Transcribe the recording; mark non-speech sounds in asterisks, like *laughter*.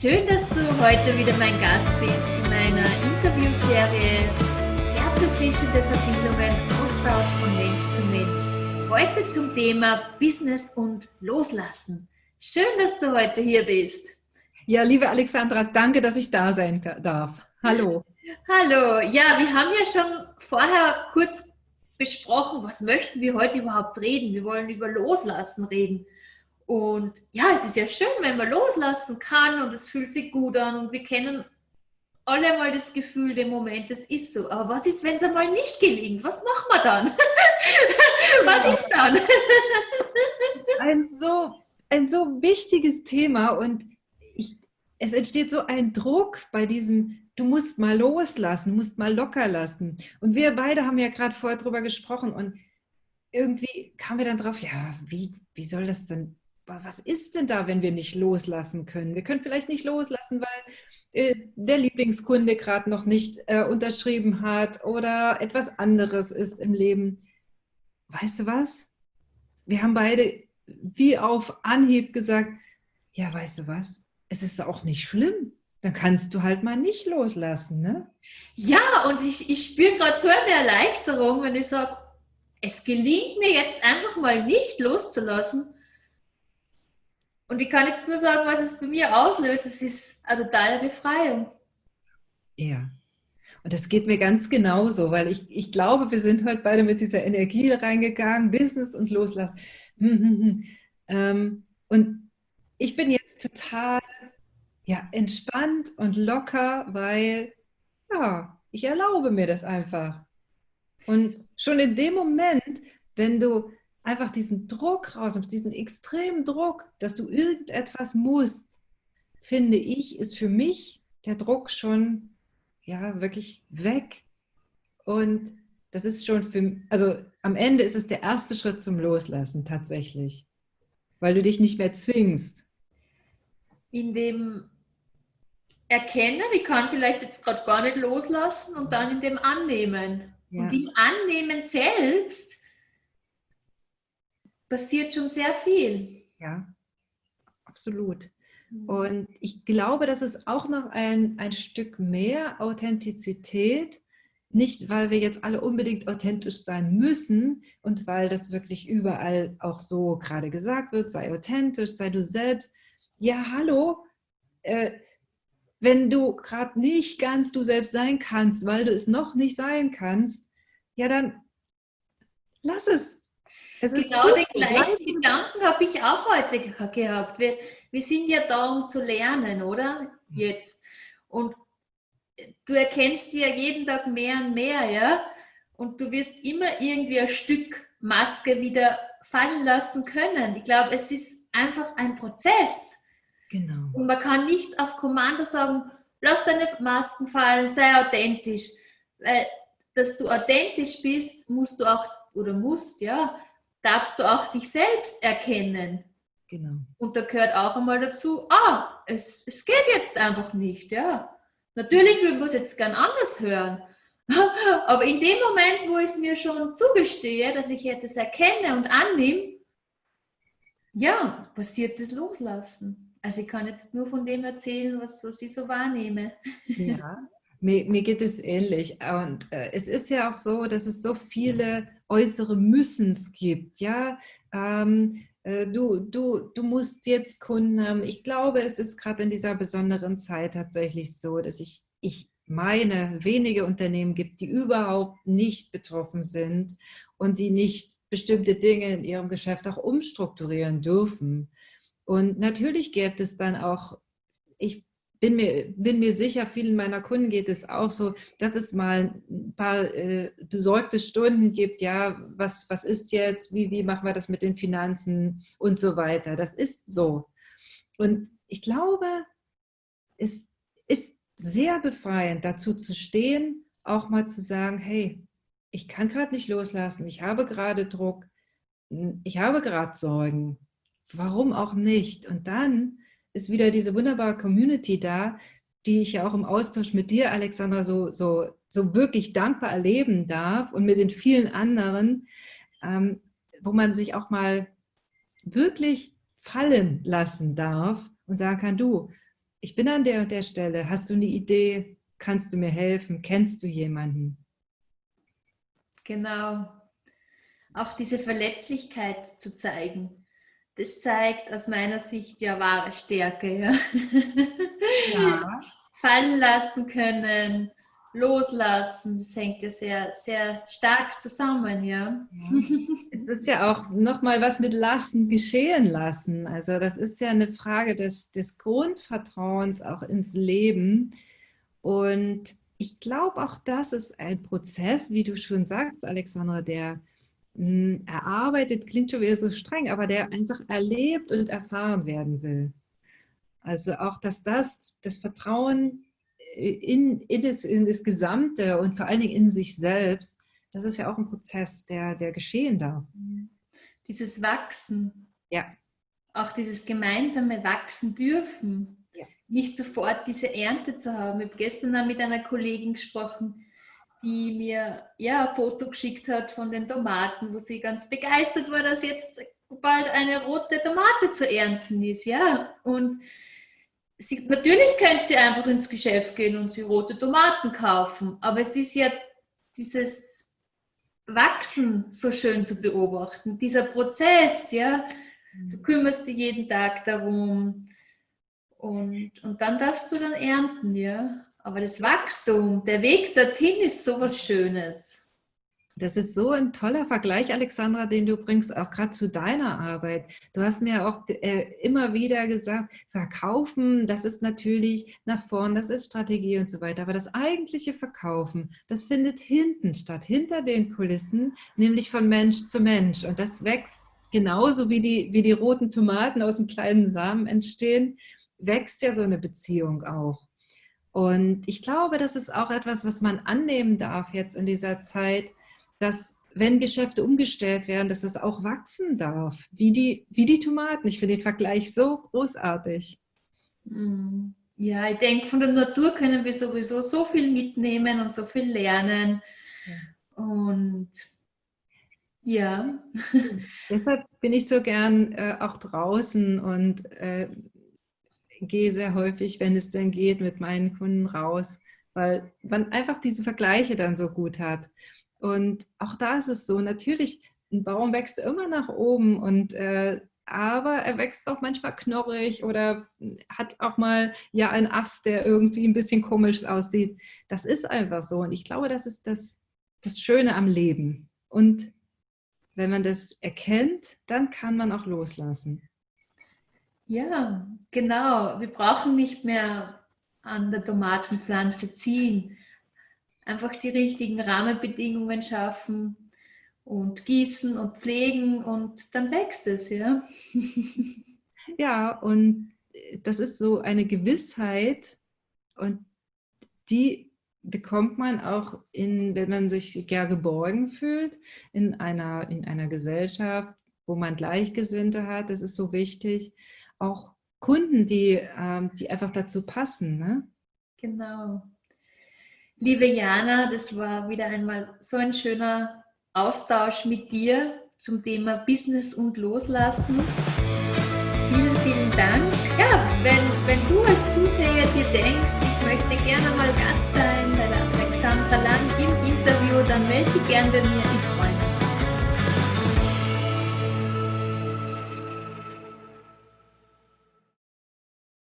Schön, dass du heute wieder mein Gast bist in meiner Interviewserie Herzerfrischende Verbindungen, Austausch von Mensch zu Mensch. Heute zum Thema Business und Loslassen. Schön, dass du heute hier bist. Ja, liebe Alexandra, danke, dass ich da sein darf. Hallo. *laughs* Hallo. Ja, wir haben ja schon vorher kurz besprochen, was möchten wir heute überhaupt reden. Wir wollen über Loslassen reden. Und ja, es ist ja schön, wenn man loslassen kann und es fühlt sich gut an und wir kennen alle mal das Gefühl, den Moment, es ist so. Aber was ist, wenn es einmal nicht gelingt? Was machen wir dann? *laughs* was ist dann? *laughs* ein so, ein so wichtiges Thema und ich, es entsteht so ein Druck bei diesem, du musst mal loslassen, musst mal locker lassen. Und wir beide haben ja gerade vorher drüber gesprochen und irgendwie kamen wir dann drauf, ja, wie, wie soll das denn was ist denn da, wenn wir nicht loslassen können? Wir können vielleicht nicht loslassen, weil äh, der Lieblingskunde gerade noch nicht äh, unterschrieben hat oder etwas anderes ist im Leben. Weißt du was? Wir haben beide wie auf Anhieb gesagt, ja, weißt du was? Es ist auch nicht schlimm. Dann kannst du halt mal nicht loslassen, ne? Ja, und ich, ich spüre gerade so eine Erleichterung, wenn ich sage, es gelingt mir jetzt einfach mal nicht loszulassen und ich kann jetzt nur sagen, was es bei mir auslöst. Es ist eine totale Befreiung. Ja. Und das geht mir ganz genauso, weil ich, ich glaube, wir sind heute beide mit dieser Energie reingegangen, Business und Loslassen. Ähm, und ich bin jetzt total ja, entspannt und locker, weil ja, ich erlaube mir das einfach. Und schon in dem Moment, wenn du einfach diesen Druck rausnimmst, diesen extremen Druck, dass du irgendetwas musst, finde ich, ist für mich der Druck schon ja wirklich weg. Und das ist schon für, also am Ende ist es der erste Schritt zum Loslassen tatsächlich, weil du dich nicht mehr zwingst. In dem Erkennen, ich kann vielleicht jetzt gerade gar nicht loslassen und dann in dem Annehmen. Ja. Und im Annehmen selbst passiert schon sehr viel. Ja, absolut. Mhm. Und ich glaube, dass es auch noch ein, ein Stück mehr Authentizität, nicht weil wir jetzt alle unbedingt authentisch sein müssen und weil das wirklich überall auch so gerade gesagt wird, sei authentisch, sei du selbst. Ja, hallo, äh, wenn du gerade nicht ganz du selbst sein kannst, weil du es noch nicht sein kannst, ja, dann lass es, genau den gleichen Gedanken habe ich auch heute gehabt. Wir, wir sind ja da, um zu lernen, oder? Jetzt. Und du erkennst dir jeden Tag mehr und mehr, ja? Und du wirst immer irgendwie ein Stück Maske wieder fallen lassen können. Ich glaube, es ist einfach ein Prozess. Genau. Und man kann nicht auf Kommando sagen, lass deine Masken fallen, sei authentisch. Weil, dass du authentisch bist, musst du auch, oder musst, ja, darfst du auch dich selbst erkennen. Genau. Und da gehört auch einmal dazu, ah, es, es geht jetzt einfach nicht, ja. Natürlich würde man es jetzt gern anders hören. *laughs* Aber in dem Moment, wo ich es mir schon zugestehe, dass ich etwas erkenne und annehme, ja, passiert das Loslassen. Also ich kann jetzt nur von dem erzählen, was, was ich so wahrnehme. Ja, *laughs* mir, mir geht es ähnlich. Und äh, es ist ja auch so, dass es so viele äußere Müssens gibt. Ja, ähm, äh, du, du, du musst jetzt Kunden haben. Ich glaube, es ist gerade in dieser besonderen Zeit tatsächlich so, dass ich, ich meine, wenige Unternehmen gibt, die überhaupt nicht betroffen sind und die nicht bestimmte Dinge in ihrem Geschäft auch umstrukturieren dürfen. Und natürlich gibt es dann auch, ich bin mir, bin mir sicher, vielen meiner Kunden geht es auch so, dass es mal ein paar äh, besorgte Stunden gibt, ja, was, was ist jetzt, wie, wie machen wir das mit den Finanzen und so weiter. Das ist so. Und ich glaube, es ist sehr befreiend, dazu zu stehen, auch mal zu sagen, hey, ich kann gerade nicht loslassen, ich habe gerade Druck, ich habe gerade Sorgen, warum auch nicht? Und dann ist wieder diese wunderbare Community da, die ich ja auch im Austausch mit dir, Alexandra, so, so, so wirklich dankbar erleben darf und mit den vielen anderen, ähm, wo man sich auch mal wirklich fallen lassen darf und sagen kann, du, ich bin an der und der Stelle, hast du eine Idee, kannst du mir helfen, kennst du jemanden? Genau. Auch diese Verletzlichkeit zu zeigen, das zeigt aus meiner Sicht ja wahre Stärke. Ja. ja. *laughs* Fallen lassen können, loslassen, das hängt ja sehr, sehr stark zusammen, ja. Es ist ja auch nochmal was mit lassen, geschehen lassen. Also das ist ja eine Frage des, des Grundvertrauens auch ins Leben. Und ich glaube, auch das ist ein Prozess, wie du schon sagst, Alexandra, der mh, hm, erarbeitet, klingt schon wieder so streng, aber der einfach erlebt und erfahren werden will. Also auch, dass das, das Vertrauen in, in, das, in das Gesamte und vor allen Dingen in sich selbst, das ist ja auch ein Prozess, der, der geschehen darf. Dieses Wachsen. Ja. Auch dieses gemeinsame Wachsen dürfen. Ja. Nicht sofort diese Ernte zu haben. Ich habe gestern mit einer Kollegin gesprochen, die mir ja, ein Foto geschickt hat von den Tomaten, wo sie ganz begeistert war, dass jetzt bald eine rote Tomate zu ernten ist. Ja? Und sie, natürlich könnte sie einfach ins Geschäft gehen und sie rote Tomaten kaufen, aber es ist ja dieses Wachsen so schön zu beobachten, dieser Prozess, ja. Du mhm. kümmerst dich jeden Tag darum und, und dann darfst du dann ernten, ja. Aber das Wachstum, der Weg dorthin ist so was Schönes. Das ist so ein toller Vergleich, Alexandra, den du bringst, auch gerade zu deiner Arbeit. Du hast mir auch äh, immer wieder gesagt, verkaufen, das ist natürlich nach vorn, das ist Strategie und so weiter. Aber das eigentliche Verkaufen, das findet hinten statt, hinter den Kulissen, nämlich von Mensch zu Mensch. Und das wächst genauso wie die, wie die roten Tomaten aus einem kleinen Samen entstehen, wächst ja so eine Beziehung auch. Und ich glaube, das ist auch etwas, was man annehmen darf jetzt in dieser Zeit, dass wenn Geschäfte umgestellt werden, dass es auch wachsen darf, wie die, wie die Tomaten. Ich finde den Vergleich so großartig. Mm. Ja, ich denke, von der Natur können wir sowieso so viel mitnehmen und so viel lernen. Und ja. Deshalb bin ich so gern äh, auch draußen und äh, gehe sehr häufig, wenn es denn geht, mit meinen Kunden raus, weil man einfach diese Vergleiche dann so gut hat. Und auch da ist es so, natürlich, ein Baum wächst immer nach oben und äh, aber er wächst auch manchmal knorrig oder hat auch mal ja einen Ast, der irgendwie ein bisschen komisch aussieht. Das ist einfach so. Und ich glaube, das ist das, das Schöne am Leben. Und wenn man das erkennt, dann kann man auch loslassen. Ja, genau. Wir brauchen nicht mehr an der Tomatenpflanze ziehen einfach die richtigen Rahmenbedingungen schaffen und gießen und pflegen und dann wächst es, ja. *laughs* Ja, und das ist so eine Gewissheit und die bekommt man auch in, wenn man sich ja geborgen fühlt in einer, in einer Gesellschaft, wo man Gleichgesinnte hat, das ist so wichtig. Auch Kunden, die, ähm, die einfach dazu passen. Ne? Genau. Liebe Jana, das war wieder einmal so ein schöner Austausch mit dir zum Thema Business und Loslassen. Vielen, vielen Dank. Ja, wenn, wenn du als Zuseher dir denkst, ich möchte gerne mal Gast sein bei der Alexandra Lang im Interview, dann melde dich gerne bei mir